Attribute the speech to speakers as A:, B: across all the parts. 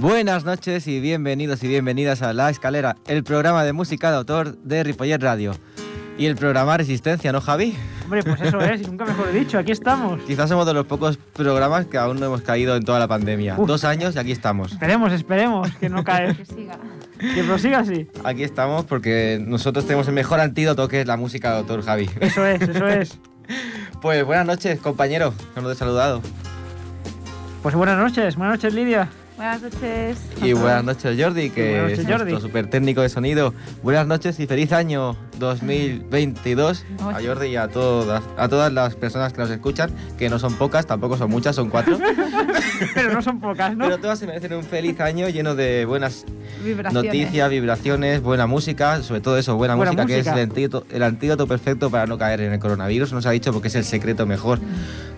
A: Buenas noches y bienvenidos y bienvenidas a La Escalera, el programa de música de autor de Ripollet Radio. Y el programa Resistencia, ¿no, Javi?
B: Hombre, pues eso es, y nunca mejor dicho, aquí estamos.
A: Quizás somos de los pocos programas que aún no hemos caído en toda la pandemia.
B: Uf.
A: Dos años y aquí estamos.
B: Esperemos, esperemos que no cae.
C: Que siga.
B: que prosiga así.
A: Aquí estamos porque nosotros tenemos el mejor antídoto que es la música de autor, Javi.
B: Eso es, eso es.
A: Pues buenas noches, compañero, que nos he saludado.
B: Pues buenas noches, buenas noches Lidia.
C: Buenas noches.
A: Y buenas noches, Jordi, que
B: Buenas noches,
A: es
B: Jordi.
A: nuestro super técnico de sonido. Buenas noches y feliz año 2022 a Jordi y a todas, a todas las personas que nos escuchan, que no son pocas, tampoco son muchas, son cuatro.
B: Pero no son pocas, ¿no?
A: Pero todas se merecen un feliz año lleno de buenas
C: Vibraciones.
A: noticias, vibraciones, buena música, sobre todo eso, buena,
B: Buena
A: música, que es el antídoto, el antídoto perfecto para no caer en el coronavirus. Nos ha dicho porque es el secreto mejor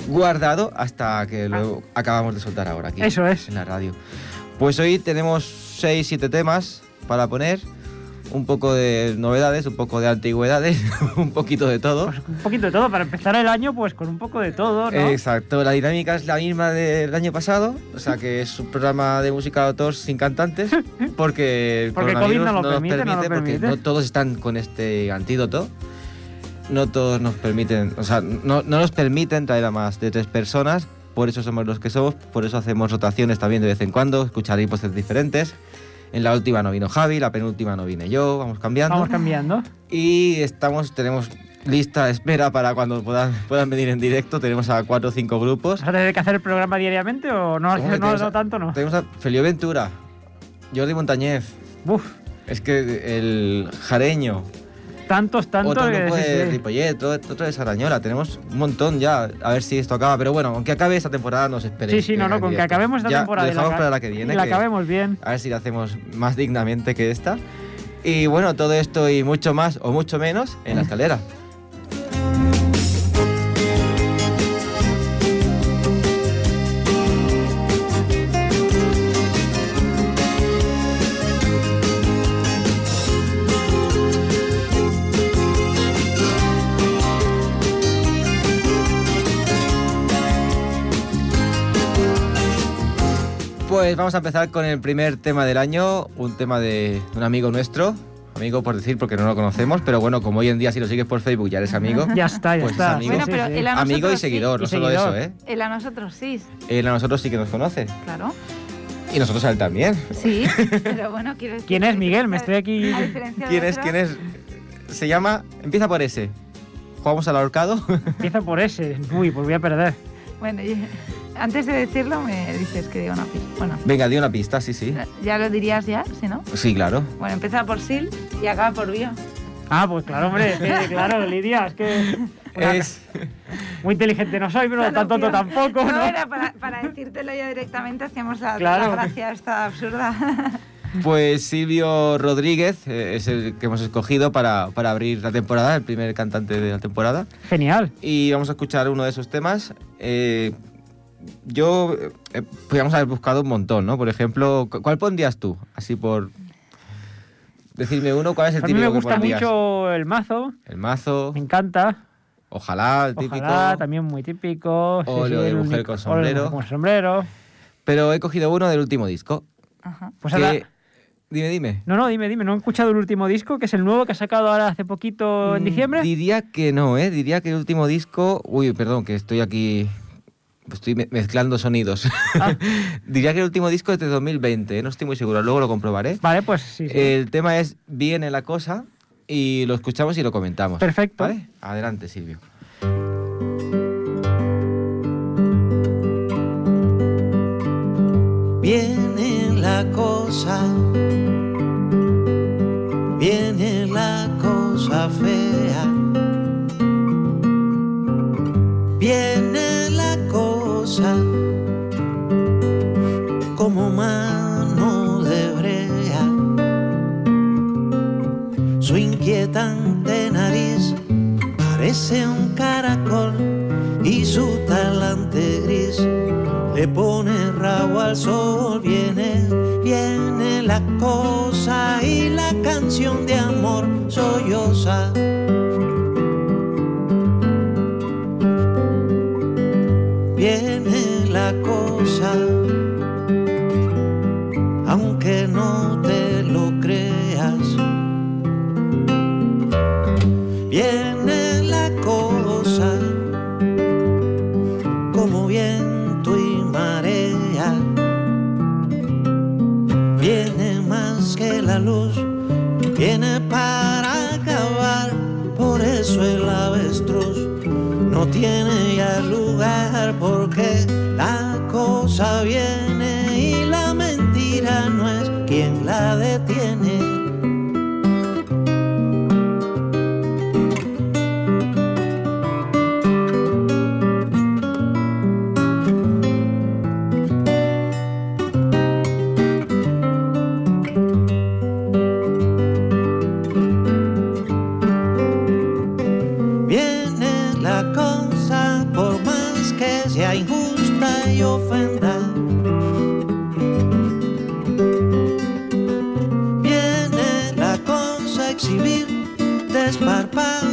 A: guardado hasta que lo acabamos de soltar ahora aquí
B: Ah. Eso es.
A: en la radio. Pues hoy tenemos 6, 7 temas para poner, un poco de novedades, un poco de antigüedades, un poquito de todo.
B: Pues un poquito de todo, para empezar el año, pues con un poco de todo, ¿no?
A: Exacto, la dinámica es la misma del año pasado, o sea que es un programa de música de autor sin cantantes, porque
B: Porque COVID no lo
A: nos
B: permite, no lo
A: porque
B: permite.
A: no todos están con este antídoto, no todos nos permiten, o sea, no, no nos permiten traer a más de tres personas, por eso somos los que somos, por eso hacemos rotaciones también de vez en cuando, escucharéis voces diferentes. En la última no vino Javi, la penúltima no vine yo, vamos cambiando.
B: Vamos cambiando.
A: Y estamos, tenemos lista de espera para cuando puedan, puedan venir en directo. Tenemos a cuatro o cinco grupos.
B: ¿Vas a tener que hacer el programa diariamente o no,
A: Hombre,
B: no, tanto, no?
A: Tenemos a Felio Ventura, Jordi Montañez.
B: Uf,
A: Es que el jareño,
B: tantos, tantos.
A: otro grupo
B: sí,
A: de
B: sí.
A: Ripollet, otro, de Sarañola. Tenemos un montón ya. A ver si esto acaba. Pero bueno, aunque acabe esta temporada, no os esperéis.
B: Sí, sí, no, no, con que acabemos esta
A: Ya,
B: temporada.
A: Lo
B: la
A: dejamos
B: aca-
A: para la que viene.
B: Y la
A: que-
B: acabemos bien.
A: A ver si la hacemos más dignamente que esta. Y bueno, todo esto y mucho más o mucho menos en la escalera. Pues vamos a empezar con el primer tema del año, un tema de un amigo nuestro, amigo por decir porque no lo conocemos, pero bueno, como hoy en día si lo sigues por Facebook ya eres amigo.
B: Ya está, ya
A: Pues
B: está.
A: es amigo.
C: Bueno, pero él a
A: Amigo y
C: nosotros
A: seguidor,
B: sí.
A: no solo
B: seguidor.
A: eso, ¿eh?
C: Él a nosotros sí,
A: Él a nosotros sí que nos conoce.
C: claro.
A: Y nosotros a él también.
C: Sí, pero bueno, quiero decir
B: ¿Quién es Miguel? Me estoy aquí-
A: ¿Quién es? ¿Quién es? Se llama... Empieza por ese. ¿Jugamos al ahorcado?
B: Empieza por ese. Uy, pues voy a perder.
C: Bueno, y- antes de decirlo me dices que diga una pista. Bueno,
A: Venga, di una pista, sí, sí.
C: ya lo dirías ya, ¿sí no?
A: Sí, claro.
C: Bueno, empieza por Sil y acaba por Bio.
B: Ah, pues claro, hombre. sí, claro, Lidia, es que. una-
A: Es...
B: Muy inteligente no soy, pero
C: No,
B: tan tonto tampoco, ¿no?
C: No, era para, para decírtelo ya directamente, hacíamos la,
B: Claro.
C: la gracia esta absurda.
A: Pues Silvio Rodríguez eh, es el que hemos escogido para, para abrir la temporada, el primer cantante de la temporada.
B: Genial.
A: Y vamos a escuchar uno de sus temas. Eh, yo, eh, podríamos haber buscado un montón, ¿no? Por ejemplo, cu- ¿cuál pondrías tú? Así por... Decirme uno, ¿cuál es el
B: A mí
A: típico
B: me gusta
A: que pondrías?
B: mucho el mazo,
A: El mazo,
B: me encanta.
A: ojalá, el típico.
B: Ojalá, también muy típico. sí,
A: Óleo
B: sí,
A: de
B: el
A: mujer
B: único-
A: con sombrero.
B: mujer Con sombrero.
A: Pero he cogido uno del último disco.
C: Ajá.
B: Pues
A: que-
B: ahora-
A: Dime, dime.
B: No, no, dime, dime, ¿no he escuchado el último disco, que es el nuevo que ha sacado ahora hace poquito en
A: Mm,
B: diciembre?
A: Diría que no, ¿eh? Diría que el último disco... Uy, perdón, que estoy aquí... Estoy me- mezclando sonidos.
B: Ah.
A: Diría que el último disco es de 2020, ¿eh? no estoy muy seguro, luego lo comprobaré.
B: Vale, pues sí, sí.
A: El tema es Viene la cosa y lo escuchamos y lo comentamos.
B: Perfecto.
A: ¿Vale? Adelante, Silvio.
D: Viene la cosa, viene la cosa fea, viene la como mano de brea, su inquietante nariz parece un caracol y su talante gris le pone rabo al sol. Viene, viene la cosa y la canción de amor solloza. No tiene ya lugar porque la cosa viene y la mentira no es quien la detiene. Exhibir desparpajo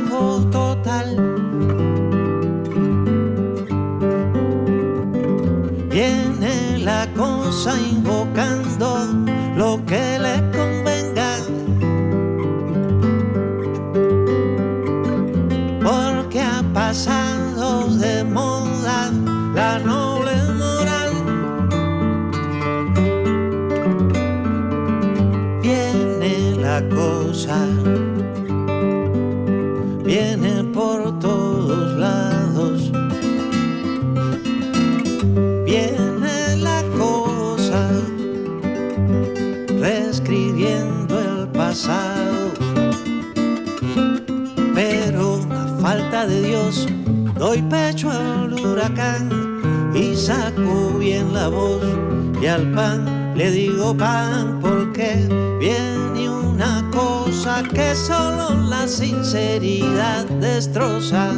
D: pan le digo pan porque viene una cosa que solo la sinceridad destroza.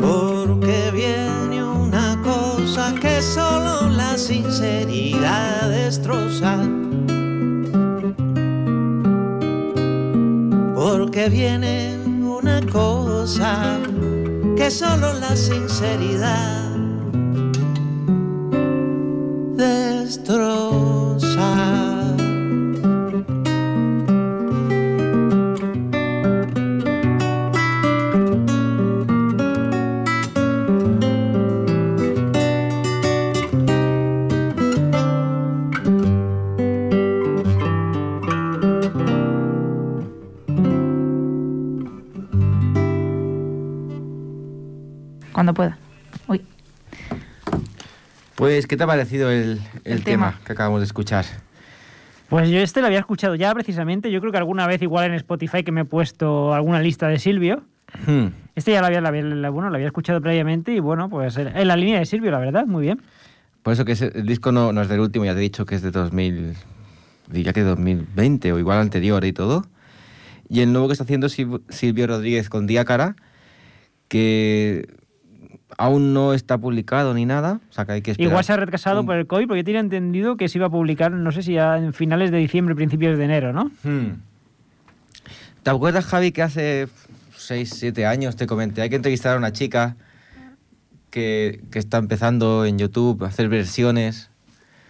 D: Porque viene una cosa que solo la sinceridad destroza. porque viene una cosa que solo la sinceridad
A: Pues, ¿qué te ha parecido el, el
C: El
A: tema.
C: tema.
A: que acabamos de escuchar?
B: Pues yo este lo había escuchado ya precisamente. Yo creo que alguna vez, igual en Spotify, que me he puesto alguna lista de Silvio.
A: Hmm.
B: Este ya lo había, lo había- lo- bueno, lo había escuchado previamente y bueno, pues en la línea de Silvio, la verdad, muy bien.
A: Por eso que el disco no, no es del último, ya te he dicho que es de 2000, diría que 2020 o igual anterior y todo. Y el nuevo que está haciendo Sil- Silvio Rodríguez con Diácara, que aún no está publicado ni nada, o sea que hay que esperar.
B: Igual se ha retrasado
A: un-
B: por el COVID porque yo tenía entendido que se iba a publicar, no sé si ya en finales de diciembre, principios de enero, ¿no?
A: Hmm. ¿Te acuerdas, Javi, que hace 6, 7 años te comenté, hay que entrevistar a una chica que, que está empezando en YouTube a hacer versiones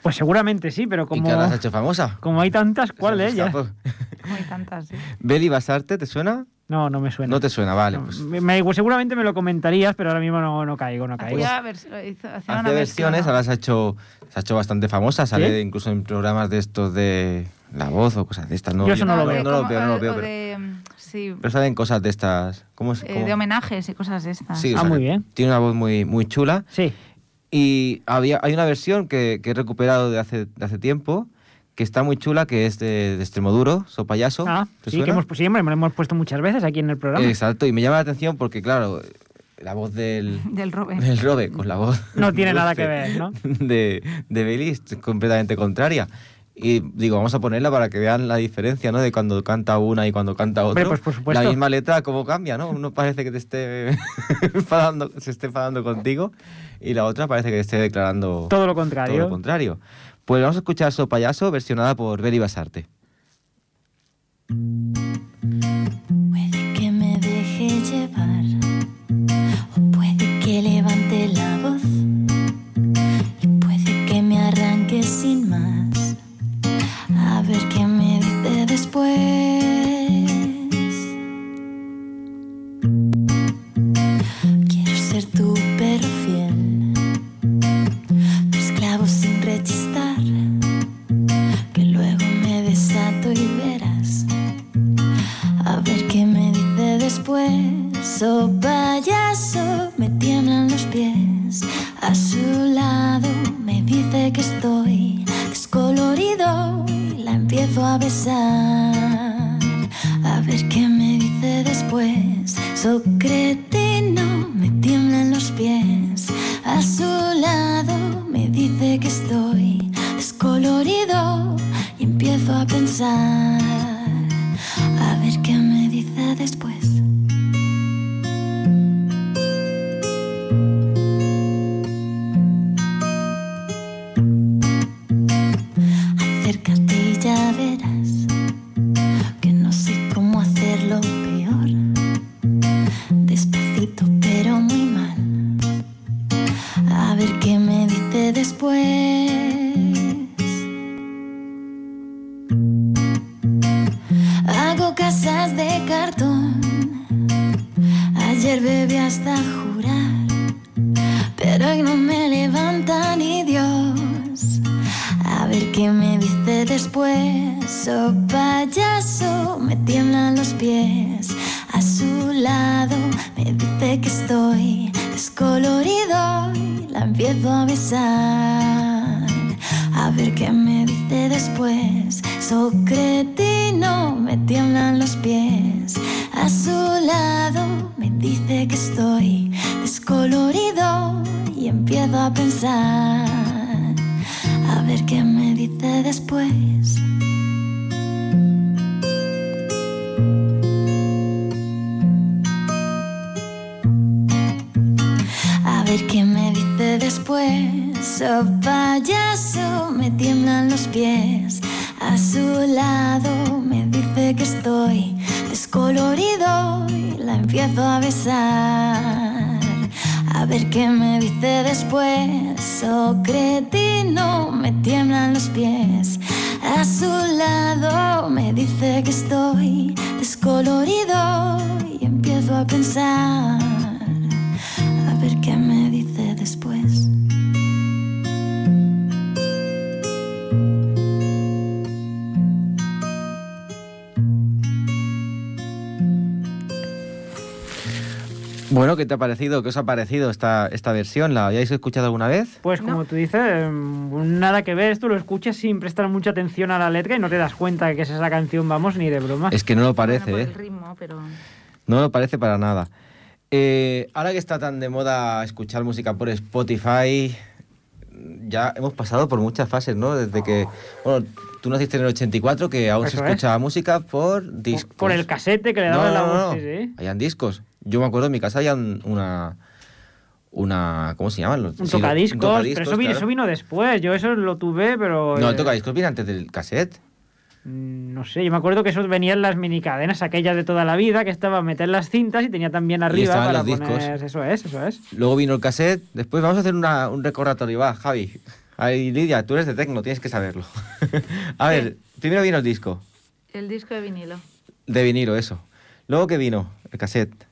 B: Pues seguramente sí, pero
A: y
B: como,
A: que ahora se ha hecho famosa?
B: como hay tantas, ¿cuál de ellas?
C: como hay tantas. sí.
A: Beli Basarte, ¿te suena?
B: No, no me suena.
A: No te suena, vale.
B: No,
A: Pues
B: me- me- seguramente me lo comentarías, pero ahora mismo no, no caigo, no caigo.
C: Hacía, vers- hizo- hacía
A: hacía
C: una versión,
A: versiones,
C: ¿no?
A: ahora se ha hecho, se ha hecho bastante famosa, sale incluso en programas de estos de La Voz o cosas de estas. No,
B: Yo eso no lo veo.
A: No lo veo, no lo veo. Pero,
C: de, sí,
A: pero salen cosas de estas. ¿Cómo es?
C: eh, de homenajes y cosas de estas.
A: Sí, o
B: Ah,
A: sea,
B: muy bien.
A: Tiene una voz muy, muy chula.
B: Sí.
A: Y había, hay una versión que, que he recuperado de hace, de hace tiempo, que está muy chula, que es de, de Extremoduro, So Payaso.
B: Ah,
A: ¿Te
B: sí, que
A: suena?
B: hemos, sí, hombre, me lo hemos puesto muchas veces aquí en el programa.
A: Exacto, y me llama la atención porque, claro, la voz del,
C: Del Robe.
A: del Robe con la voz
B: No tiene nada que ver, ¿no?
A: de, de Bailey es completamente contraria. Y digo, vamos a ponerla para que vean la diferencia, ¿no? De cuando canta una y cuando canta otra.
B: Pues, por supuesto.
A: La misma letra, cómo cambia, ¿no? Uno parece que te esté enfadando, se esté enfadando contigo y la otra parece que te esté declarando
B: Todo lo
A: todo
B: contrario.
A: lo contrario. Pues vamos a escuchar So Payaso, versionada por Beri Basarte.
E: Hago casas de cartón. Ayer bebí hasta jurar, pero hoy no me levanta ni Dios. A ver qué me dice después. Me dice que estoy descolorido y empiezo a pensar. A ver qué me dice después.
A: Bueno, ¿qué te ha parecido? ¿Qué os ha parecido esta, esta versión? ¿La habíais escuchado alguna vez?
B: Pues como tú dices, mm, nada que ver, esto lo escuchas sin prestar mucha atención a la letra y no te das cuenta de que es esa canción, vamos, ni de broma.
A: Es que no lo parece,
C: Bueno,
A: ¿eh?
C: por el ritmo, pero...
A: No lo parece para nada. Eh, ahora que está tan de moda escuchar música por Spotify, ya hemos pasado por muchas fases, ¿no? Desde que, bueno, tú naciste en el 84, que aún se
B: Eso es.
A: escuchaba música por discos.
B: Por el casete que le
A: No,
B: daban la
A: no,
B: voz,
A: no.
B: sí, sí.
A: Habían discos. Yo me acuerdo en mi casa había un- una... Una, ¿Cómo se llaman? los-
B: Un
A: sí, un
B: tocadiscos,
A: tocadiscos,
B: pero eso vino,
A: claro.
B: eso vino después. Yo eso lo tuve, pero.
A: No,
B: eh,
A: el tocadiscos viene antes del cassette.
B: mm, No sé, yo me acuerdo que eso venían las minicadenas aquellas de toda la vida, que estaba a meter las cintas y tenía también arriba para
A: los discos.
B: poner. Eso es, eso es.
A: Luego vino el cassette. Después vamos a hacer una- un recordatorio. Va, Javi. Ay, Lidia, tú eres de Tecno, tienes que saberlo. a ver, primero vino el disco.
C: El disco de vinilo.
A: De vinilo, eso. Luego que vino el cassette.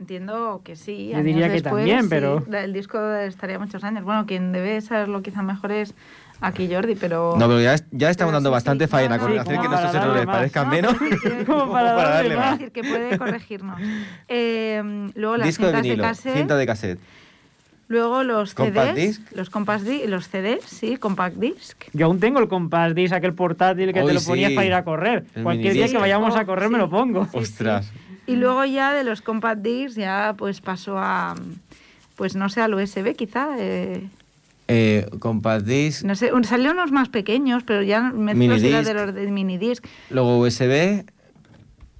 C: Entiendo que sí.
B: Yo
C: años
B: diría que
C: después,
B: también,
C: sí.
B: pero-
C: El disco estaría muchos años. Bueno, quien debe saberlo quizá mejor es aquí Jordi, pero...
A: No, pero ya, es- ya estamos
C: Pero
A: dando
C: sí,
A: bastante
C: sí.
A: faena
C: No,
A: con
C: no,
A: hacer que
B: para
A: nuestros
B: darle
A: errores parezcan
C: No,
A: menos.
C: sí
B: Como para darle
C: Quiero
B: más.
C: decir que puede corregirnos. Eh, luego las
A: Disco de
C: cintas de,
A: vinilo,
C: cassette,
A: cinta de cassette.
C: luego los
A: Compact
C: CDs,
A: disc.
C: los compact disc, los CDs, sí, compact disc.
B: Yo aún tengo el compass disc, aquel portátil que
A: Uy,
B: te lo ponías
A: sí.
B: para ir a correr.
A: El
B: Cualquier día que vayamos a
C: Oh,
B: correr me
C: sí.
B: lo pongo.
C: Sí,
A: Ostras.
C: Y luego ya de los compact discs ya pues pasó a, pues no sé, al USB quizá. eh,
A: Eh, compact disc,
C: No sé, un- salieron unos más pequeños, pero ya era de los de minidisc.
A: luego USB,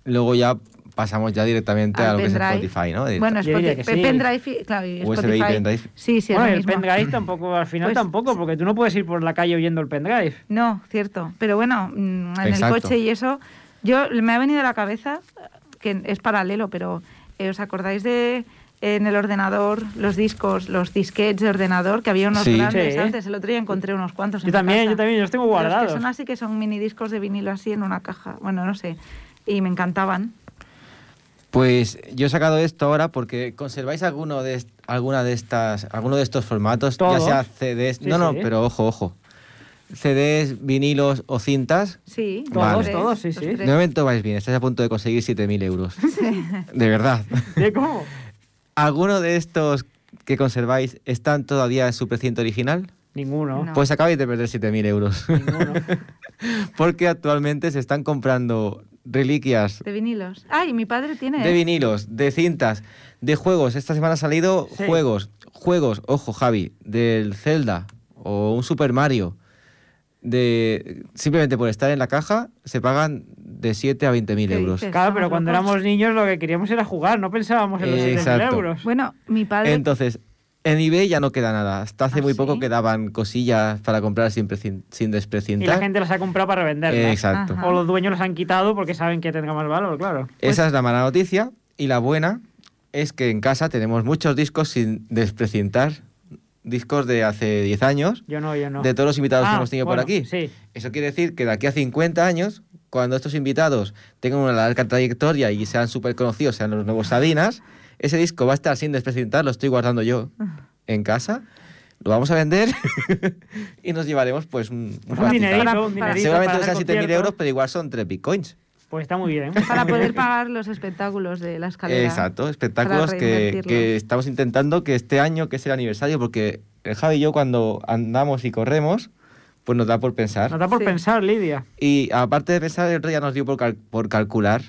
A: luego ya pasamos ya directamente
C: Al
A: a lo que es. Spotify, ¿no? Directo.
C: Bueno, Spotify,
B: que sí.
C: pendrive, y- claro, y
A: USB y
C: Spotify.
A: pendrive.
C: Sí, sí, es
B: bueno,
C: lo
B: el
C: mismo.
B: pendrive tampoco, al final
C: Pues,
B: tampoco, porque tú no puedes ir por la calle oyendo el pendrive.
C: No, cierto. Pero bueno, mm, en
A: Exacto.
C: el coche y eso, yo me ha venido a la cabeza, que es paralelo, pero eh, ¿os acordáis de en el ordenador, los discos, los disquets de ordenador, que había unos
A: Sí.
C: grandes
B: Sí.
C: antes? El otro día encontré unos cuantos.
B: Yo
C: en
B: también,
C: casa.
B: yo también, yo los tengo
C: Los
B: guardados.
C: que son así que son mini discos de vinilo así en una caja. Bueno, no sé. Y me encantaban.
A: Pues yo he sacado esto ahora porque conserváis alguno de est- alguna de estas, alguno de estos formatos,
B: Todos.
A: ya sea CDs,
B: Sí,
A: no, no,
B: sí.
A: pero ojo, ojo, CDs, vinilos o cintas.
C: Sí,
B: Todos,
C: tres,
B: todos, sí, sí.
A: De momento vais bien, estáis a punto de conseguir 7.000 euros. De verdad.
B: ¿De cómo?
A: ¿Alguno de estos que conserváis están todavía en su precinto original?
B: Ninguno.
C: No.
A: Pues acabáis de perder 7.000 euros.
B: Ninguno.
A: Porque actualmente se están comprando reliquias
C: De vinilos. Ay, mi padre tiene.
A: de vinilos, de cintas, de juegos. Esta semana han salido
B: Sí.
A: juegos, juegos, ojo Javi, del Zelda o un Super Mario. De, simplemente por estar en la caja se pagan de 7 a 20 mil
C: ¿Qué
A: euros.
C: dices?
B: Claro, pero cuando éramos niños lo que queríamos era jugar, no pensábamos en los
A: Eh,
B: 7.000
A: exacto.
B: euros.
C: Bueno, mi padre.
A: Entonces, en eBay ya no queda nada. Hasta hace
C: ¿Ah,
A: muy
C: sí?
A: poco quedaban cosillas para comprar sin, sin
B: y la
A: desprecintar.
B: gente las ha comprado para venderlas.
A: Eh, exacto.
C: Ajá.
B: O los dueños las han quitado porque saben que tenga más valor, claro.
A: Esa es la mala noticia. Y la buena es que en casa tenemos muchos discos sin desprecintar. Discos de hace 10 años,
B: Yo no, yo no.
A: de todos los invitados que
B: Ah,
A: hemos tenido
B: bueno,
A: por aquí.
B: Sí.
A: Eso quiere decir que de aquí a 50 años, cuando estos invitados tengan una larga trayectoria y sean súper conocidos, sean los nuevos Sabinas, ese disco va a estar sin desprecintar, lo estoy guardando yo en casa, lo vamos a vender y nos llevaremos pues un, un
B: Un dinerito, un dinerito.
A: Seguramente no sean
B: hacer
A: 7.000 euros, pero igual son 3 bitcoins.
B: Pues está muy bien.
C: Para poder pagar los espectáculos de la escalera.
A: Exacto, espectáculos que, estamos intentando que este año, que es el aniversario, porque el Javi y yo cuando andamos y corremos, pues nos da por pensar.
B: Nos da por
C: Sí.
B: pensar, Lidia.
A: Y aparte de pensar, el otro día nos dio por, cal- por calcular.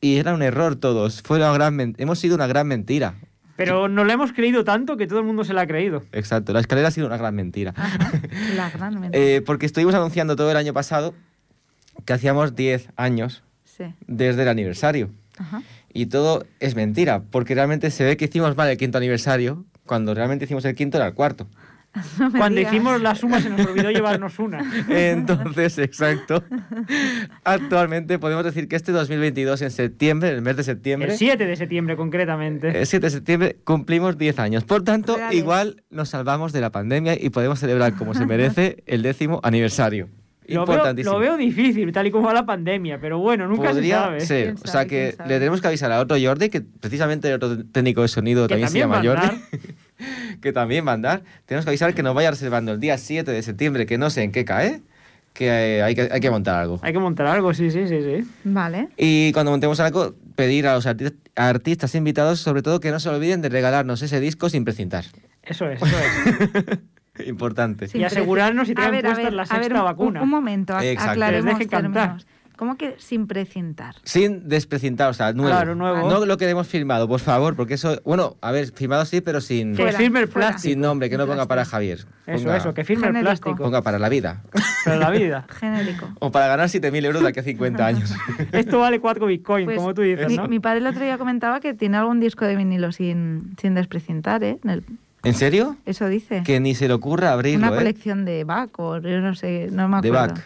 A: Y era un error todos. Fue una gran hemos sido una gran mentira.
B: Pero nos lo hemos creído tanto que todo el mundo se la ha creído.
A: Exacto, la escalera ha sido una gran mentira.
C: Ajá, la gran mentira.
A: Eh, porque estuvimos anunciando todo el año pasado que hacíamos 10 años
C: sí.
A: desde el aniversario.
C: Ajá.
A: Y todo es mentira, porque realmente se ve que hicimos mal el quinto aniversario, cuando realmente hicimos el quinto era el cuarto.
C: No
B: Cuando
C: digas.
B: hicimos la suma se nos olvidó llevarnos una.
A: Entonces, exacto. Actualmente podemos decir que este 2022, en septiembre, el mes de septiembre,
B: El 7 de septiembre, concretamente.
A: el 7 de septiembre, cumplimos 10 años. Por tanto,
C: Reales.
A: igual nos salvamos de la pandemia y podemos celebrar como se merece el décimo aniversario.
B: Lo veo, lo veo difícil, tal y como va la pandemia, pero bueno, nunca
A: Podría
B: se sabe.
A: ser.
C: ¿Quién
A: O sea que le tenemos que avisar a otro Jordi, que precisamente el otro técnico de sonido
B: Que
A: también, se
B: también
A: llama Jordi, que también va a andar. Tenemos que avisar que nos vaya reservando el día 7 de septiembre, que no sé en qué cae, que eh, hay que, hay que montar algo.
B: Hay que montar algo, sí, sí, sí, sí.
C: Vale.
A: Y cuando montemos algo, pedir a los arti- artistas invitados, sobre todo, que no se olviden de regalarnos ese disco sin precintar.
B: Eso es, eso es.
A: Importante.
C: Sin
B: Y asegurarnos si tienen
C: A a ver,
B: la
C: a ver,
B: sexta
C: un-
B: vacuna.
C: Un, un momento, ac-
A: Exacto.
C: aclaremos
B: Que
C: términos. ¿Cómo que sin precintar?
A: Sin desprecintar, o sea, nuevo.
B: Claro, nuevo.
A: No lo que hemos firmado, por favor, porque eso, bueno, a ver, firmado sí, pero sin,
B: Que
C: Fuera,
B: firme el plástico.
A: sin nombre, que no ponga para Javier.
B: Eso,
A: Ponga-
B: eso, que firme el plástico.
A: Ponga para la vida.
B: Pero la vida.
C: Genérico.
A: O para ganar 7.000 euros de aquí a 50 años.
B: Esto vale 4 bitcoins,
C: Pues,
B: como tú dices,
C: mi,
B: ¿no?
C: mi padre el otro día comentaba que tiene algún disco de vinilo sin, sin desprecintar, ¿eh? En el-
A: ¿En serio?
C: eso dice.
A: Que ni se le ocurra abrirlo,
C: Una
A: ¿eh?
C: colección de Bach o yo no sé, no me
A: De
C: acuerdo.
A: Bach.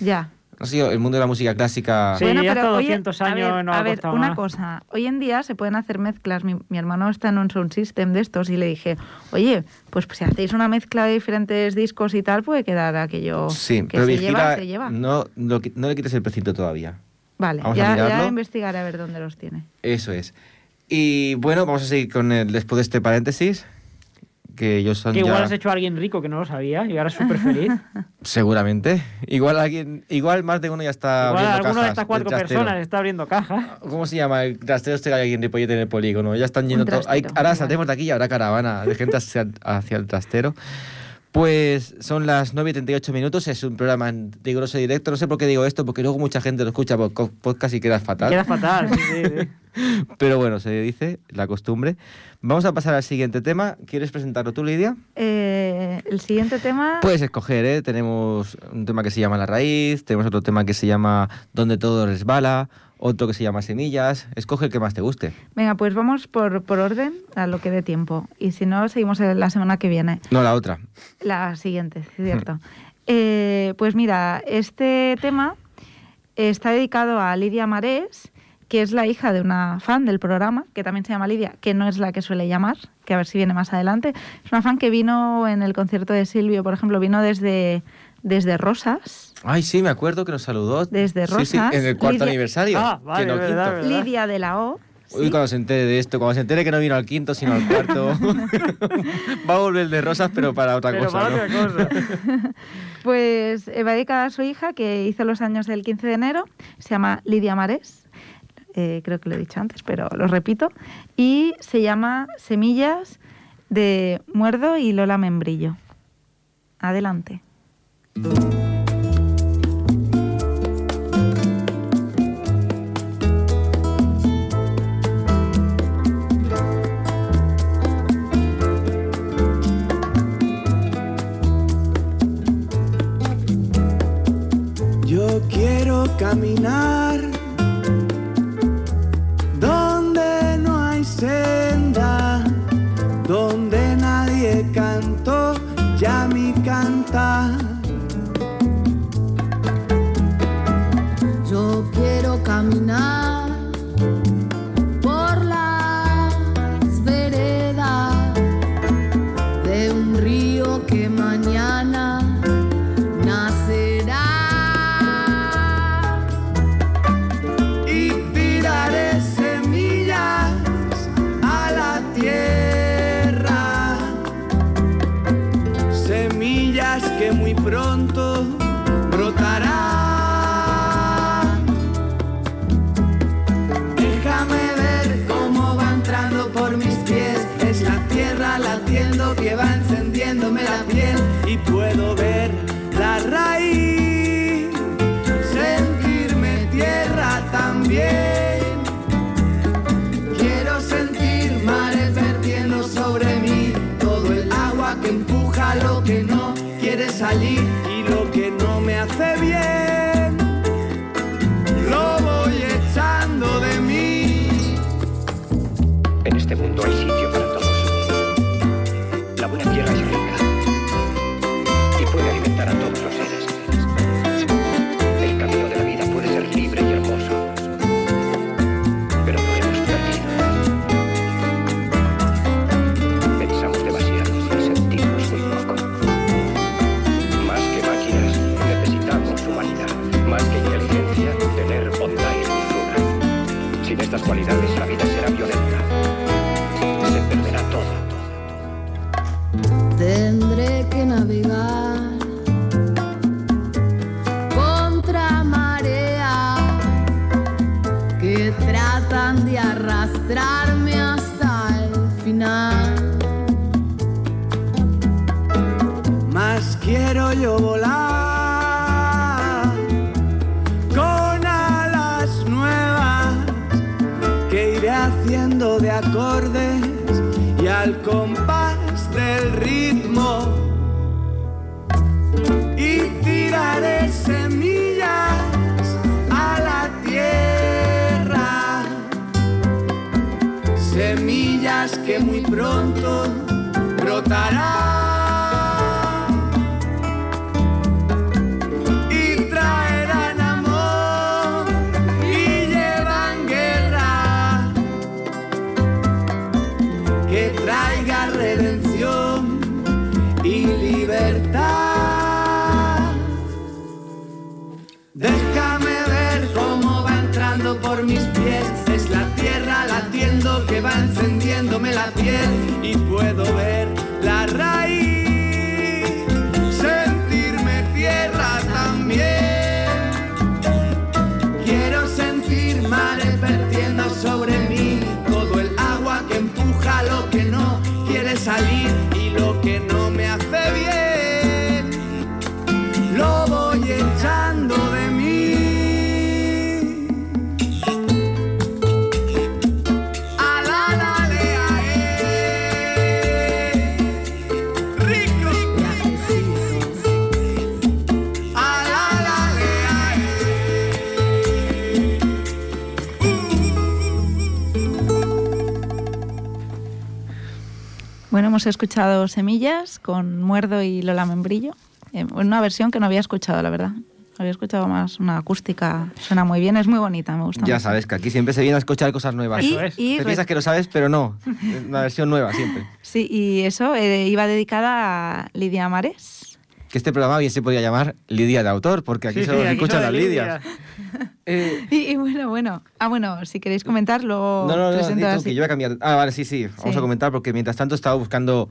C: Ya.
A: No sé, yo, el mundo de la música clásica...
B: Sí, ya hasta 200
C: a
B: años
C: ver,
B: no ha
C: a ver, una
B: más.
C: cosa. Hoy en día se pueden hacer mezclas. Mi, mi hermano está en un sound system de estos y le dije, oye, pues si hacéis una mezcla de diferentes discos y tal, puede quedar aquello
A: Sí,
C: que
A: pero
C: se
A: vigila,
C: lleva, se lleva.
A: No, lo no le quites el precinto todavía.
C: Vale,
A: vamos a
C: ya,
A: mirarlo.
C: ya investigaré a ver dónde los tiene.
A: Eso es. Y bueno, vamos a seguir con el después de este paréntesis. Que ellos son
B: Que igual
A: ya...
B: has hecho a alguien rico que no lo sabía y ahora es súper feliz.
A: Seguramente. Igual alguien, igual más de uno ya está
B: igual
A: abriendo
B: alguno de
A: cajas
B: estas cuatro personas está abriendo caja.
A: ¿Cómo se llama? El trastero este que hay aquí en Ripollete en el polígono. Ya están yendo todo. ahora
C: vale.
A: saldremos de aquí y habrá caravana de gente hacia, hacia el trastero. Pues son las 9 y 38 minutos, es un programa en riguroso directo. No sé por qué digo esto, porque luego mucha gente lo escucha por podcast y queda fatal.
B: Queda fatal, sí, sí, sí.
A: Pero bueno, se dice la costumbre. Vamos a pasar al siguiente tema. ¿Quieres presentarlo tú, Lidia?
C: Eh, el siguiente tema.
A: Puedes escoger, ¿eh? Tenemos un tema que se llama La Raíz, tenemos otro tema que se llama Donde todo resbala, otro que se llama Semillas. Escoge el que más te guste.
C: Venga, pues vamos por, por orden a lo que dé tiempo. Y si no, seguimos la semana que viene.
A: No, la otra.
C: La siguiente, cierto. Eh, pues mira, este tema está dedicado a Lidia Marés, que es la hija de una fan del programa, que también se llama Lidia, que no es la que suele llamar, que a ver si viene más adelante. Es una fan que vino en el concierto de Silvio, por ejemplo, vino desde, desde Rosas.
A: Ay, sí, me acuerdo que nos saludó.
C: Desde
A: Sí, sí,
C: Rosas,
A: en el cuarto
C: Lidia-
A: aniversario.
B: Ah, vale,
A: que no
B: verdad,
A: quinto.
B: verdad.
C: Lidia de la O.
A: Uy,
C: ¿sí?
A: cuando se entere de esto, cuando se entere que no vino al quinto, sino al cuarto, va a volver de rosas, pero para otra
B: Pero
A: cosa.
B: para
A: ¿no?
B: otra cosa.
C: Pues eh, va dedicada a su hija, que hizo los años del 15 de enero. Se llama Lidia Marés. Eh, creo que lo he dicho antes, pero lo repito. Y se llama Semillas de Muerdo y Lola Membrillo. Adelante.
F: Yo quiero caminar tierra latiendo que va encendiéndome la piel y puedo ver la raíz sentirme tierra también. Quiero sentir mares vertiendo sobre mí todo el agua que empuja lo que no quiere salir quiero yo volar con alas nuevas que iré haciendo de acordes y al compás del ritmo. Y tiraré semillas a la tierra semillas que muy pronto brotarán por mis pies. Es la tierra latiendo que va encendiéndome la piel y puedo ver la raíz.
C: Hemos escuchado Semillas con Muerdo y Lola Membrillo. eh, una versión que no había escuchado, la verdad. Había escuchado más una acústica. Suena muy bien, es muy bonita, me gusta.
A: Ya
C: mucho.
A: sabes que aquí siempre se viene a escuchar cosas nuevas.
C: Y, y
A: Te piensas que lo sabes, pero no. Es Una versión nueva siempre.
C: sí, y eso eh, iba dedicada a Lidia Mares.
A: Que este programa bien se podría llamar Lidia de Autor, porque aquí
B: Sí,
A: solo
B: sí,
A: se
B: aquí
A: escuchan las
B: de
A: Lidias. Eh,
C: Y, y bueno, bueno. Ah, bueno, si queréis comentar, luego
A: no, no, no, di tú, que yo voy a cambiar. Ah, vale, sí, sí. Vamos a comentar porque mientras tanto estaba buscando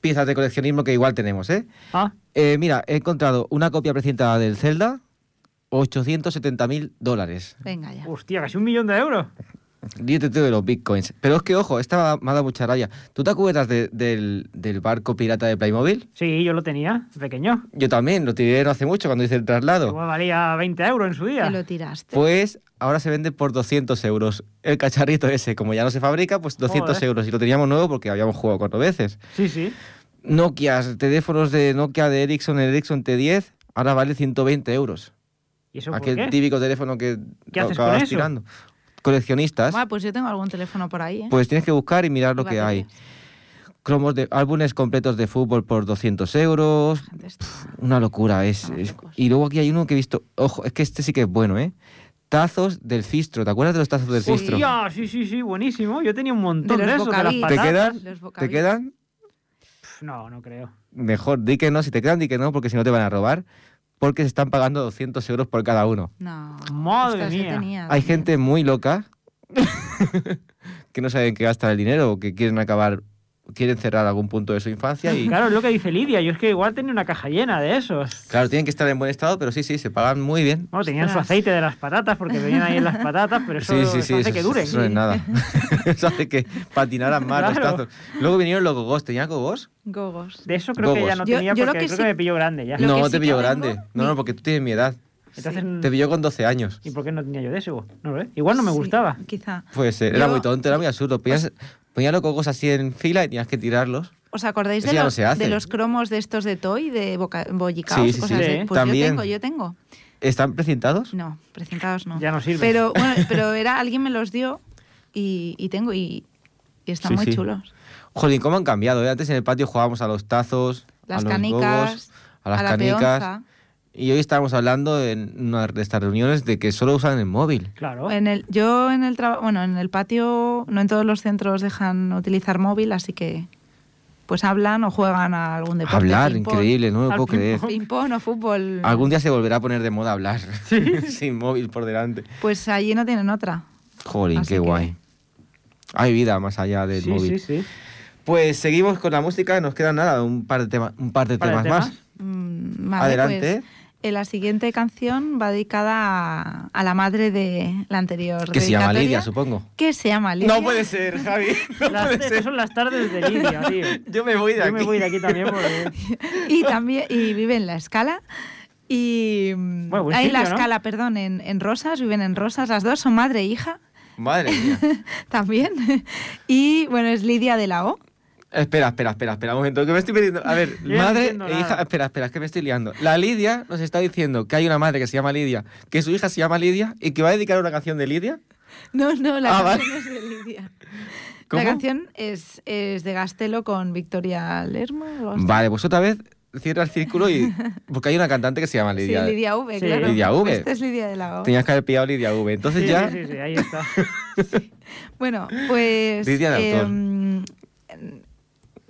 A: piezas de coleccionismo que igual tenemos, ¿eh?
B: Ah,
A: Eh, mira, he encontrado una copia precintada del Zelda, 870 mil dólares.
C: Venga ya.
B: hostia, casi un millón de euros.
A: Díete tú de los bitcoins. Pero es que, ojo, esta me ha dado mucha raya. ¿Tú te acuerdas de- del, del barco pirata de Playmobil?
B: Sí, yo lo tenía, pequeño.
A: Yo también, lo tiré no hace mucho cuando hice el traslado.
B: Igual valía 20 euros en su día.
C: lo tiraste.
A: Pues ahora se vende por 200 euros. El cacharrito ese, como ya no se fabrica, pues 200
B: Joder.
A: euros. Y lo teníamos nuevo porque habíamos jugado cuatro veces.
B: Sí, sí.
A: Nokia, teléfonos de Nokia de Ericsson, el Ericsson T10, ahora vale 120 euros.
B: ¿Y eso por
A: Aquel
B: qué?
A: típico teléfono que
B: ¿Qué haces
A: acabas
B: con eso?
A: tirando. Coleccionistas,
C: Buah, pues yo tengo algún teléfono por ahí, ¿eh?
A: pues tienes que buscar y mirar lo que hay. Cromos de álbumes completos de fútbol por 200 euros. Una locura. Es. Y luego aquí hay uno que he visto. Ojo, es que este sí que es bueno, ¿eh? Tazos del Fistro. ¿Te acuerdas de los tazos del
C: Sí.
B: Hostia, sí, sí, sí, buenísimo. Yo tenía un montón
C: De
B: de,
C: los
B: esos, de las
C: bocadillos.
A: ¿Te quedan?
B: No, no creo.
A: Mejor, di que no. Si te quedan, di que no, porque si no te van a robar. Porque se están pagando 200 euros por cada uno.
C: No.
B: Madre mía.
C: tenía
A: Hay gente muy loca que no saben qué gastar el dinero o que quieren acabar, quieren cerrar algún punto de su infancia y
B: Claro, es lo que dice Lidia. Yo es que igual tenía una caja llena de esos.
A: claro, tienen que estar en buen estado, pero sí, sí, se pagan muy bien.
B: Bueno, tenían su
C: Ostras.
B: aceite de las patatas porque venían ahí en las patatas, pero eso,
A: sí, sí,
B: eso
A: sí,
B: hace
A: eso,
B: que duren.
A: eso no es nada. eso hace que patinaran más los
B: Claro.
A: tazos. Luego vinieron los gogos. ¿Tenían gogos?
C: Gogos.
B: De eso creo que ya
A: Gogos.
B: no
C: Yo-
B: tenía
C: yo
B: porque
C: que
B: creo
C: sí-
B: que me pilló grande ya.
A: No, te
C: sí
A: pilló grande.
C: tengo,
A: No, no, porque tú tienes mi edad.
B: Entonces,
A: Te pilló con 12 años.
B: ¿y por qué no tenía yo de eso? No lo sé. Igual no me
C: Sí,
B: gustaba.
C: Quizá.
A: Puede ser. Era
C: Yo-
A: muy tonto, era muy absurdo. Ponías, ponías los gogos así en fila y tenías que tirarlos.
C: ¿Os acordáis de
A: no
C: los,
A: hace.
C: de los cromos de estos de Toy, de boca, bollicaos?
A: Sí, sí,
C: cosas
B: sí.
C: de-. Pues
A: También.
C: yo tengo, yo tengo.
A: ¿Están precintados?
C: No, presentados no.
B: Ya no sirve.
C: Pero bueno, pero era alguien me los dio y, y tengo y, y están
A: Sí,
C: muy
A: sí.
C: chulos.
A: Jolín, ¿cómo han cambiado? eh? Antes en el patio jugábamos a los tazos,
C: Las
A: a los
C: canicas,
A: gogos, a las
C: la
A: canicas.
C: peonza.
A: Y hoy estábamos hablando en una de estas reuniones de que solo usan el móvil.
B: Claro.
C: En el, yo en el trabajo, bueno, en el patio, no en todos los centros dejan utilizar móvil, así que pues hablan o juegan a algún deporte.
A: Hablar, increíble, no me lo puedo creer.
B: ping-pong.
C: O fútbol.
A: Algún día se volverá a poner de moda hablar sin móvil por delante.
C: Pues allí no tienen otra.
A: Jolín,
C: Así
A: qué
C: que-
A: guay. Hay vida más allá del
B: sí,
A: móvil.
B: sí, sí.
A: Pues seguimos con la música, nos quedan nada, un par de, tema- un par de
B: Par
A: temas,
B: temas.
A: más.
C: Mm, vale,
A: Adelante.
C: pues, la siguiente canción va dedicada a, a la madre de la anterior.
A: que se llama Lidia, supongo.
C: Que se llama Lidia.
A: No puede ser, Javi. No
B: Las-
A: puede ser.
B: son las tardes de Lidia, tío.
A: Yo me voy de
B: Yo
A: aquí.
B: me voy de aquí también porque...
C: Y también y vive en la escala. Y mm,
B: Bueno, buen
C: ahí la escala, perdón, en, en Rosas, viven en Rosas, las dos son madre e hija
A: Madre mía.
C: también. Y bueno, es Lidia de la O.
A: Espera, espera, espera, espera un momento, que me estoy perdiendo. A ver,
B: Yo
A: madre e hija.
B: nada.
A: Espera, espera, es que me estoy liando. La Lidia nos está diciendo que hay una madre que se llama Lidia, que su hija se llama Lidia y que va a dedicar una canción de Lidia.
C: No, no, la
A: Ah,
C: canción es de Lidia.
A: ¿Cómo?
C: La canción es, es de Gastelo con Victoria Lerma. o.
A: Vale, pues otra vez cierra el círculo y. Porque hay una cantante que se llama Lidia.
C: Sí, Lidia V,
B: Sí.
C: claro.
A: Lidia V.
C: Esta es Lidia de la O.
A: Tenías que haber pillado Lidia V. Entonces
B: Sí,
A: ya.
B: sí, sí, sí, ahí está.
C: Bueno, pues.
A: Lidia de autor.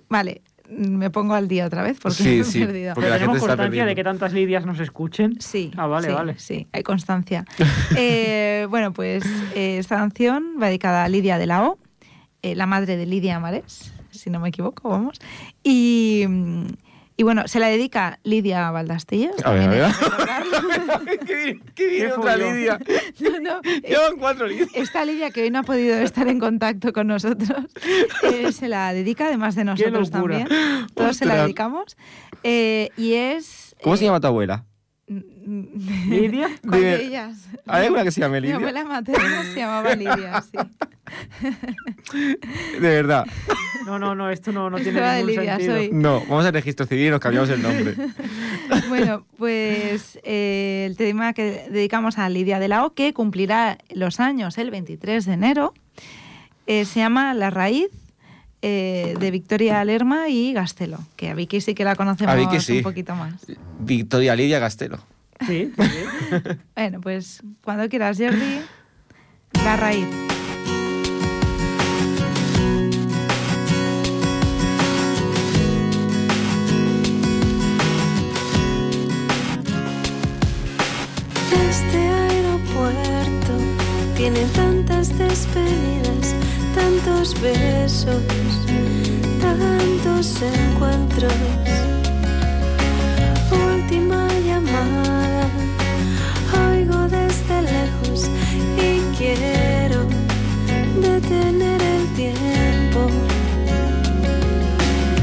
C: Vale, me pongo al día otra vez porque
A: Sí,
C: me he
A: sí,
C: perdido.
A: porque la
B: ¿Tenemos
A: gente está
B: constancia de que tantas Lidias nos escuchen?
C: Sí.
B: Ah, vale,
C: sí,
B: vale.
C: Sí, hay constancia. Eh, bueno, pues eh, esta canción va dedicada a Lidia de la O, eh, la madre de Lidia Mares, si no me equivoco, vamos. Y, mm, y bueno, se la dedica Lidia Valdastellos.
A: A ver, a ver. ¿Qué viene, qué viene
B: Qué
A: otra. Lidia?
C: No, no,
A: Llevan cuatro Lidias.
C: Esta Lidia que hoy no ha podido estar en contacto con nosotros, eh, se la dedica, además de nosotros también. Todos se la dedicamos. Eh, y es...
A: ¿Cómo se
C: eh,
A: llama tu abuela?
B: ¿Lidia?
C: ¿Cuál
A: Dime,
C: de ellas?
A: ¿Hay alguna que se llame
C: Mi
A: Lidia?
C: abuela materna se llamaba Lidia, sí.
A: De verdad.
B: No, no, no, esto no, no
C: Esto
B: tiene
C: de
B: ningún
C: Lidia,
B: sentido.
C: soy.
A: No, vamos al registro civil y nos cambiamos el nombre.
C: Bueno, pues eh, el tema que dedicamos a Lidia de la O, que cumplirá los años el 23 de enero, eh, se llama La Raíz eh, de Victoria Lerma y Gastelo, que a Vicky sí que la conocemos
A: A Vicky sí.
C: un poquito más.
A: Victoria Lidia
B: sí, sí.
C: Bueno, pues cuando quieras, Jordi, la raíz.
E: Este aeropuerto tiene tantas despedidas, tantos besos, tantos encuentros. Última llamada, oigo desde lejos y quiero detener el tiempo.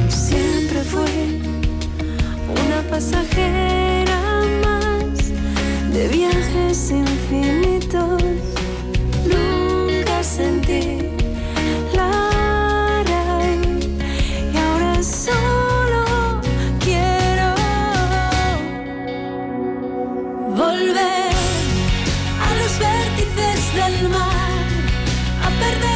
E: Siempre fue una pasajera más de viajes infinitos. Perder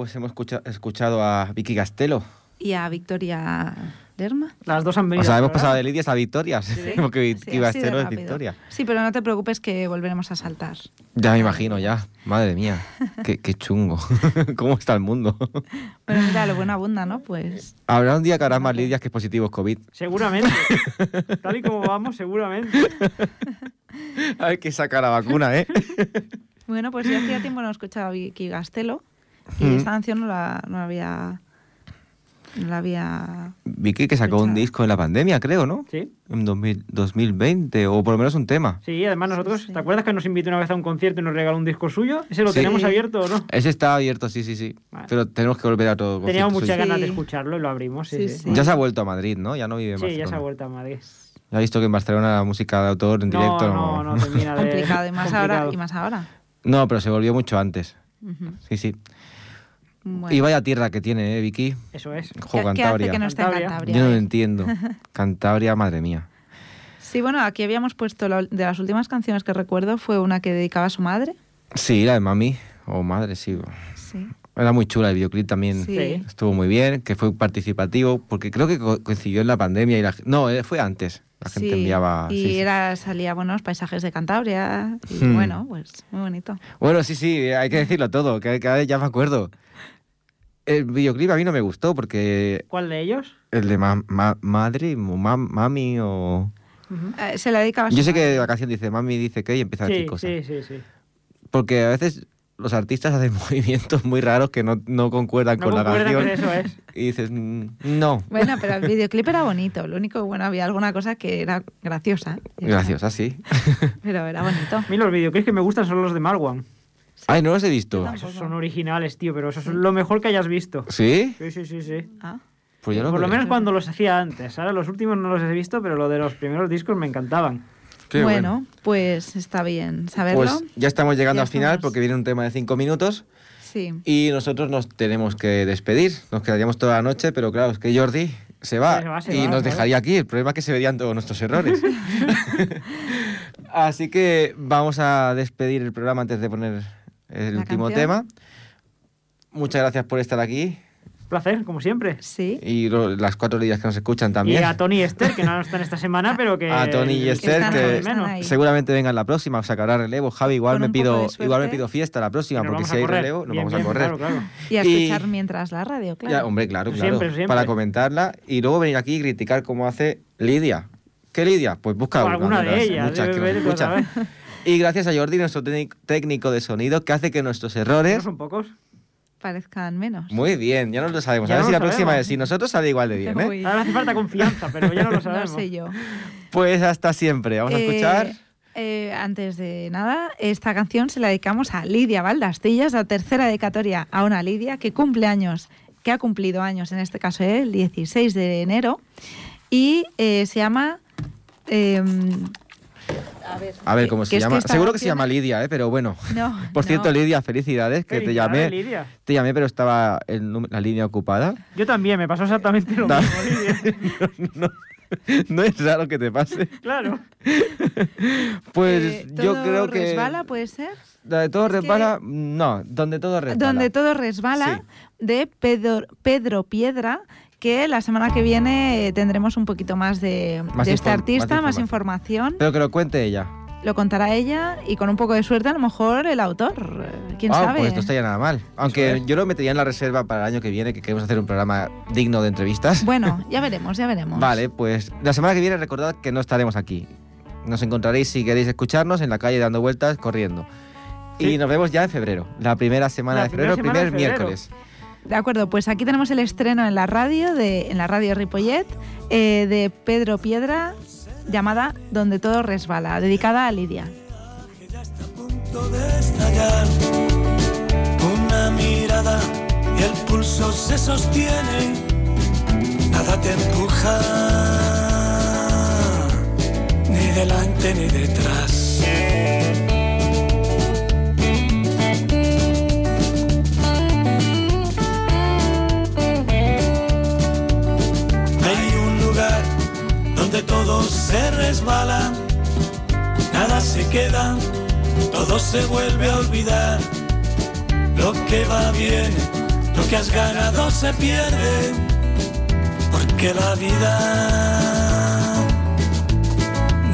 A: Bueno, pues hemos escucha- escuchado a Vicky Castelo.
C: Y a Victoria Lerma.
B: Las dos han venido.
A: O sea, hemos pasado de Lidia a Victoria, porque
C: Sí,
A: Vicky Castelo es. Victoria.
C: Sí, pero no te preocupes que volveremos a saltar.
A: Ya me imagino, ya. Madre mía, qué, qué chungo. ¿Cómo está el mundo?
C: Bueno, mira, lo bueno abunda, ¿no? Pues
A: Habrá un día que habrá más Lidias que positivos COVID.
B: Seguramente. Tal y como vamos, seguramente.
A: A ver qué saca la vacuna, ¿eh?
C: bueno, pues yo hacía tiempo no escuchaba a Vicky Gastelo y
A: Mm.
C: esta canción no la, no la había... No la había...
A: Vicky que sacó un disco en la pandemia, creo, ¿no?
B: Sí.
A: En 2000 2020, o por lo menos un tema.
B: Sí, además nosotros,
C: sí.
B: ¿te acuerdas que nos invitó una vez a un concierto y nos regaló un disco suyo? ¿Ese lo
A: Sí.
B: tenemos abierto o no?
A: Ese está abierto, sí, sí, sí.
B: Vale.
A: Pero tenemos que volver a todo.
B: Teníamos muchas
A: suyo.
B: ganas de escucharlo y lo abrimos, sí,
C: Sí,
B: sí.
C: sí.
A: Ya se ha vuelto a Madrid, ¿no? Ya no vive en
B: Sí, ya se ha vuelto a Madrid.
A: Ya ha visto que en Barcelona la música de autor en
B: No,
A: directo
B: no, no, termina de...
C: Complicado, y más ahora.
B: complicado.
C: Y más ahora.
A: No, pero se volvió mucho antes. Sí, sí.
C: Bueno.
A: Y vaya tierra que tiene, ¿eh, Vicky?
B: Eso es.
C: ¿Qué,
A: Jo,
C: qué hace
A: Cantabria.
C: que no está en
B: Cantabria.
C: Cantabria?
A: Yo no lo
C: eh?
A: entiendo. Cantabria, madre mía.
C: Sí, bueno, aquí habíamos puesto la- de las últimas canciones que recuerdo fue una que dedicaba a su madre.
A: Sí, la de mami. O madre, sí.
C: Sí.
A: Era muy chula el videoclip también.
C: Sí.
A: Estuvo muy bien, que fue participativo, porque creo que co- coincidió en la pandemia y la No, eh, fue antes. La gente
C: Sí,
A: enviaba...
C: Y
A: sí, sí.
C: era, salía, bueno, los paisajes de Cantabria. Y
A: Hmm.
C: bueno, pues muy bonito.
A: Bueno, sí, sí, hay que decirlo todo, que cada vez ya me acuerdo. El videoclip a mí no me gustó porque
B: ¿Cuál de ellos?
A: el de ma- ma- madre o ma- mami o...
B: Ujú.
C: Eh, se la dedicaba
A: Yo sé que la canción dice mami dice que y empieza a decir
B: Sí,
A: cosas.
B: sí, sí, sí.
A: Porque a veces los artistas hacen movimientos muy raros que no, no concuerdan
B: No
A: con la
B: concuerda con
A: canción.
B: eso, ¿eh?
A: Y dices, "Mm, no.
C: Bueno, pero el videoclip era bonito. Lo único, bueno, había alguna cosa que era graciosa.
A: Gracias, así.
C: Pero era bonito.
B: A mí los videoclips que me gustan son los de Marwan.
A: Ay, no los he visto.
B: Esos son originales, tío, pero eso es lo mejor que hayas visto.
A: ¿Sí?
B: Sí, sí, sí, sí.
C: Ah,
A: Pues yo lo
B: Por lo menos cuando los hacía antes. Ahora los últimos no los he visto, pero lo de los primeros discos me encantaban.
A: Qué
C: bueno, pues está bien saberlo.
A: Pues ya estamos llegando
C: Ya
A: al final porque viene un tema de cinco minutos
C: Sí.
A: y nosotros nos tenemos que despedir. Nos quedaríamos toda la noche, pero claro, es que Jordi se va,
B: Se va, se
A: y
B: va,
A: nos dejaría aquí. El problema es que se verían todos nuestros errores. Así que vamos a despedir el programa antes de poner el
C: La
A: último
C: canción.
A: tema. Muchas gracias por estar aquí
B: Placer, como siempre.
C: Sí.
A: y lo- las cuatro días que nos escuchan
B: Y
A: también.
B: a Tony y Esther, que no están esta semana, pero que.
A: A Tony y Esther,
C: están
A: que
C: ahí, están ahí.
A: seguramente vengan la próxima, o sacará relevo. Javi, igual
C: Con
A: me pido,
C: de
A: igual me pido fiesta la próxima,
B: que nos
A: porque si
B: a
A: hay relevo, nos
B: Bien,
A: vamos a
B: bien,
A: correr.
B: Claro, claro.
C: Y a
A: Y-
C: escuchar mientras la radio, claro.
A: Ya, hombre, claro, claro.
B: Siempre, siempre.
A: Para comentarla y luego venir aquí y criticar cómo hace Lidia. ¿Qué Lidia? Pues busca
B: O
A: una,
B: alguna de
A: las
B: ellas,
A: muchas
B: debe
A: que nos
B: ver otra
A: escuchan. Y gracias a Jordi, nuestro técnic- técnico de sonido, que hace que nuestros
B: ¿No
A: errores...
B: son pocos?
C: Parezcan menos.
A: Muy bien, ya nos lo sabemos.
B: Ya
A: a ver
B: no
A: si la próxima vez, si nosotros sale igual de bien, ¿eh?
B: Ahora hace falta confianza, pero ya no lo
C: no
B: sabemos.
C: sé yo.
A: Pues hasta siempre. Vamos a
C: Eh,
A: escuchar...
C: eh, antes de nada, esta canción se la dedicamos a Lidia Valdastillas, la tercera dedicatoria a una Lidia que cumple años, que ha cumplido años, en este caso el 16 de enero, y eh, se llama... a ver,
A: A ver
C: que-
A: cómo
C: que
A: se
C: que
A: llama. Seguro que se llama Lidia, ¿eh? pero bueno.
C: No,
A: Por cierto,
C: no.
A: Lidia, felicidades, que te llamé.
B: Lidia.
A: Te llamé, pero estaba la línea ocupada.
B: Yo también, me pasó exactamente lo
A: No.
B: mismo, Lidia.
A: no, no es raro que te pase.
B: Claro.
A: Pues
C: Eh,
A: yo
C: ¿todo
A: creo que.
C: resbala, puede ser?
A: ¿Donde todo
C: Es que-
A: resbala? No, donde todo resbala.
C: Donde todo resbala, de Pedro, Pedro Piedra, que la semana que viene eh, tendremos un poquito más de,
A: Más
C: de este artista,
A: más
C: más información.
A: Pero que lo cuente ella.
C: Lo contará ella y con un poco de suerte a lo mejor el autor. ¿Quién
A: Ah,
C: sabe?
A: Pues no estaría nada mal. Aunque
B: es.
A: yo lo metería en la reserva para el año que viene, que queremos hacer un programa digno de entrevistas.
C: Bueno, ya veremos, ya veremos.
A: Vale, pues la semana que viene recordad que no estaremos aquí. Nos encontraréis si queréis escucharnos en la calle dando vueltas, corriendo. Y
B: Sí.
A: nos vemos ya en febrero. La primera semana
B: La
A: de febrero, primer
B: de febrero.
A: miércoles.
C: De acuerdo, pues aquí tenemos el estreno en la radio, de, en la radio Ripollet, eh, de Pedro Piedra, llamada Donde todo resbala, dedicada a Lidia.
G: punto de estallar. Una mirada y el pulso se sostiene. Nada te empuja, ni delante ni detrás. Todo se resbala, nada se queda todo se vuelve a olvidar. Lo que va bien, lo que has ganado se pierde, porque la vida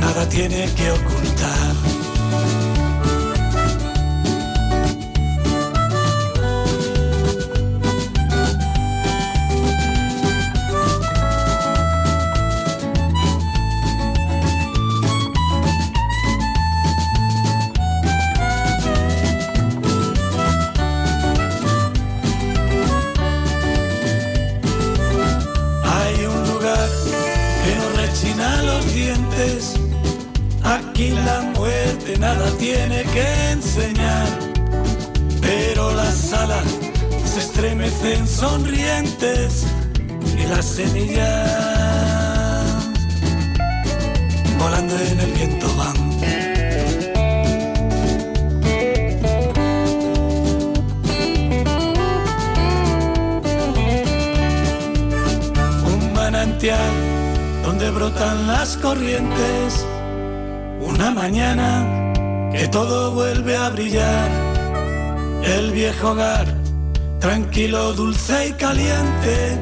G: nada tiene que ocultar. Tiene que enseñar. Pero las alas se estremecen sonrientes y las semillas volando en el viento van. un manantial donde brotan las corrientes, una mañana que todo vuelve a brillar, el viejo hogar, tranquilo, dulce y caliente,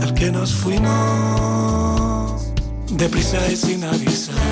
G: al que nos fuimos deprisa y sin avisar.